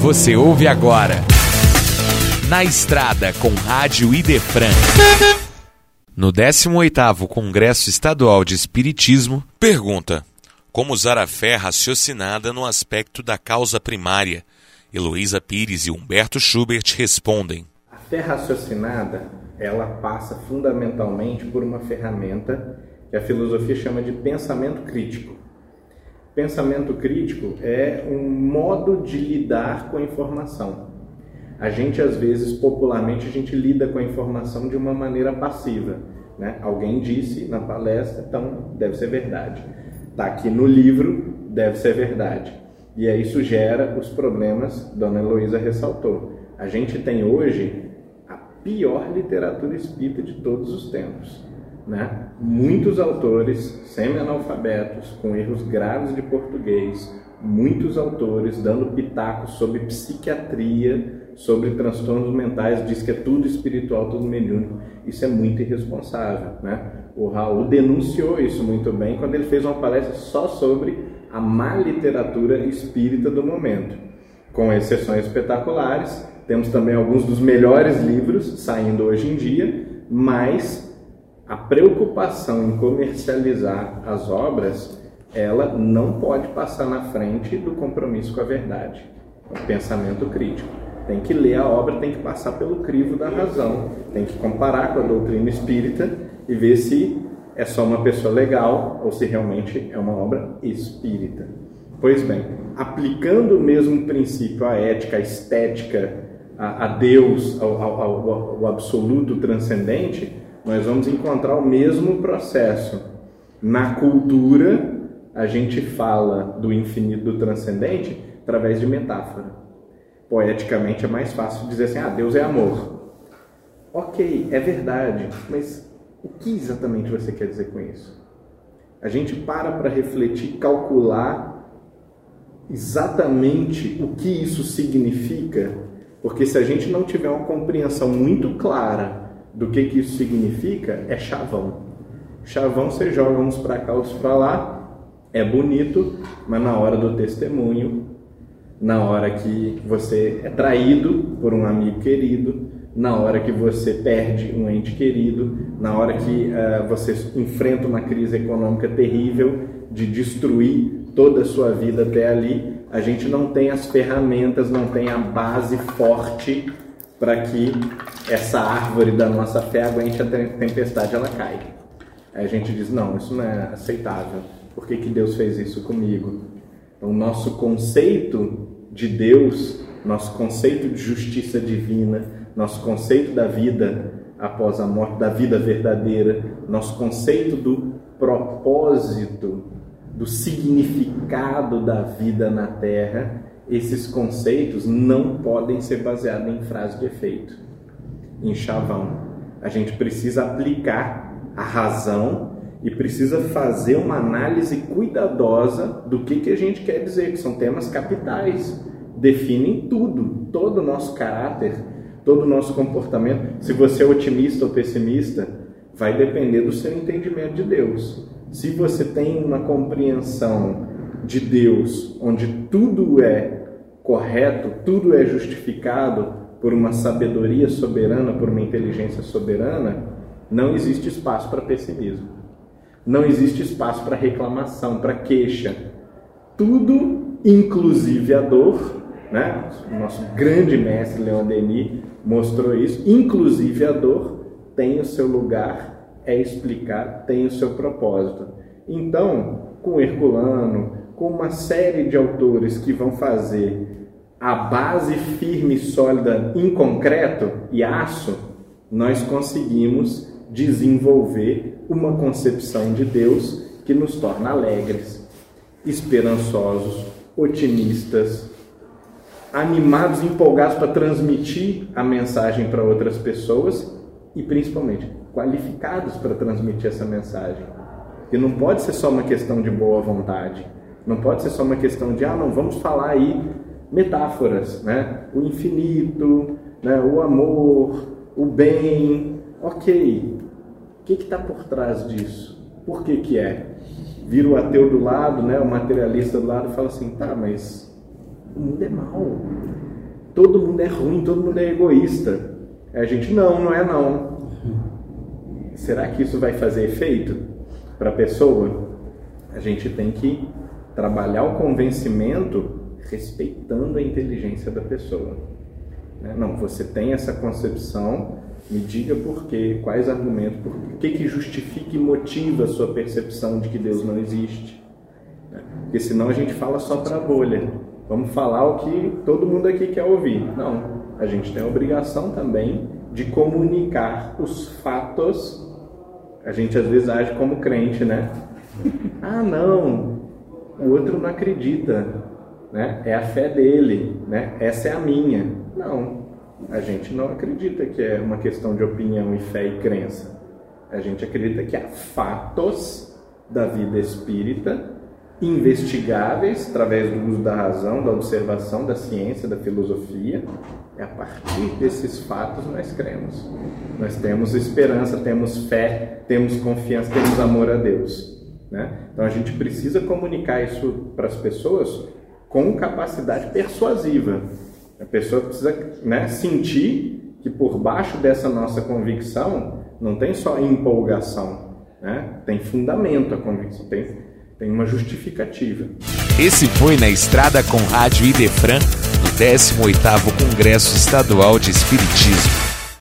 Você ouve agora. Na Estrada com Rádio Idefran. No 18º Congresso Estadual de Espiritismo, pergunta: Como usar a fé raciocinada no aspecto da causa primária? Heloísa Pires e Humberto Schubert respondem: A fé raciocinada, ela passa fundamentalmente por uma ferramenta que a filosofia chama de pensamento crítico. Pensamento crítico é um modo de lidar com a informação. A gente às vezes popularmente a gente lida com a informação de uma maneira passiva, né? Alguém disse na palestra, então deve ser verdade. Tá aqui no livro, deve ser verdade. E aí isso gera os problemas, Dona Heloísa ressaltou. A gente tem hoje a pior literatura espírita de todos os tempos né? muitos autores semi-analfabetos, com erros graves de português, muitos autores dando pitacos sobre psiquiatria, sobre transtornos mentais, diz que é tudo espiritual, tudo mediúnico. Isso é muito irresponsável. Né? O Raul denunciou isso muito bem quando ele fez uma palestra só sobre a má literatura espírita do momento. Com exceções espetaculares, temos também alguns dos melhores livros saindo hoje em dia, mas a preocupação em comercializar as obras, ela não pode passar na frente do compromisso com a verdade, o pensamento crítico. Tem que ler a obra, tem que passar pelo crivo da razão, tem que comparar com a doutrina espírita e ver se é só uma pessoa legal ou se realmente é uma obra espírita. Pois bem, aplicando o mesmo princípio à ética, à estética, a, a Deus, ao, ao, ao, ao absoluto transcendente, nós vamos encontrar o mesmo processo. Na cultura, a gente fala do infinito, do transcendente, através de metáfora. Poeticamente é mais fácil dizer assim: ah, Deus é amor. Ok, é verdade, mas o que exatamente você quer dizer com isso? A gente para para refletir, calcular exatamente o que isso significa, porque se a gente não tiver uma compreensão muito clara do que, que isso significa é chavão. Chavão você joga uns para cá, outros para lá, é bonito, mas na hora do testemunho, na hora que você é traído por um amigo querido, na hora que você perde um ente querido, na hora que uh, você enfrenta uma crise econômica terrível de destruir toda a sua vida até ali, a gente não tem as ferramentas, não tem a base forte para que essa árvore da nossa fé aguente a tempestade, ela cai. Aí a gente diz: não, isso não é aceitável. Por que, que Deus fez isso comigo? Então, nosso conceito de Deus, nosso conceito de justiça divina, nosso conceito da vida após a morte, da vida verdadeira, nosso conceito do propósito, do significado da vida na terra, esses conceitos não podem ser baseados em frase de efeito, em chavão. A gente precisa aplicar a razão e precisa fazer uma análise cuidadosa do que, que a gente quer dizer, que são temas capitais, definem tudo, todo o nosso caráter, todo o nosso comportamento. Se você é otimista ou pessimista, vai depender do seu entendimento de Deus. Se você tem uma compreensão de Deus, onde tudo é correto, tudo é justificado por uma sabedoria soberana, por uma inteligência soberana, não existe espaço para pessimismo. Não existe espaço para reclamação, para queixa. Tudo, inclusive a dor, né? O nosso grande mestre Leon Denis mostrou isso, inclusive a dor tem o seu lugar, é explicado, tem o seu propósito. Então, com Herculano, com uma série de autores que vão fazer a base firme e sólida em concreto e aço, nós conseguimos desenvolver uma concepção de Deus que nos torna alegres, esperançosos, otimistas, animados, empolgados para transmitir a mensagem para outras pessoas e principalmente qualificados para transmitir essa mensagem. Que não pode ser só uma questão de boa vontade não pode ser só uma questão de, ah, não, vamos falar aí metáforas, né? O infinito, né? o amor, o bem. Ok, o que está por trás disso? Por que que é? Vira o ateu do lado, né? o materialista do lado e fala assim, tá, mas o mundo é mal. todo mundo é ruim, todo mundo é egoísta. A gente, não, não é não. Será que isso vai fazer efeito para a pessoa? A gente tem que trabalhar o convencimento respeitando a inteligência da pessoa. Né? Não, você tem essa concepção, me diga por quê, quais argumentos, por que, que justifica e motiva a sua percepção de que Deus não existe. Né? Porque senão a gente fala só para a bolha. Vamos falar o que todo mundo aqui quer ouvir. Não, a gente tem a obrigação também de comunicar os fatos. A gente às vezes age como crente, né? Ah, não, o outro não acredita, né? É a fé dele, né? Essa é a minha. Não, a gente não acredita que é uma questão de opinião e fé e crença. A gente acredita que há fatos da vida espírita investigáveis através do uso da razão, da observação, da ciência, da filosofia. É a partir desses fatos nós cremos. Nós temos esperança, temos fé, temos confiança, temos amor a Deus. Né? Então a gente precisa comunicar isso para as pessoas com capacidade persuasiva. A pessoa precisa né, sentir que por baixo dessa nossa convicção não tem só empolgação, né? tem fundamento a convicção, tem, tem uma justificativa. Esse foi Na Estrada com Rádio Idefran, do 18º Congresso Estadual de Espiritismo.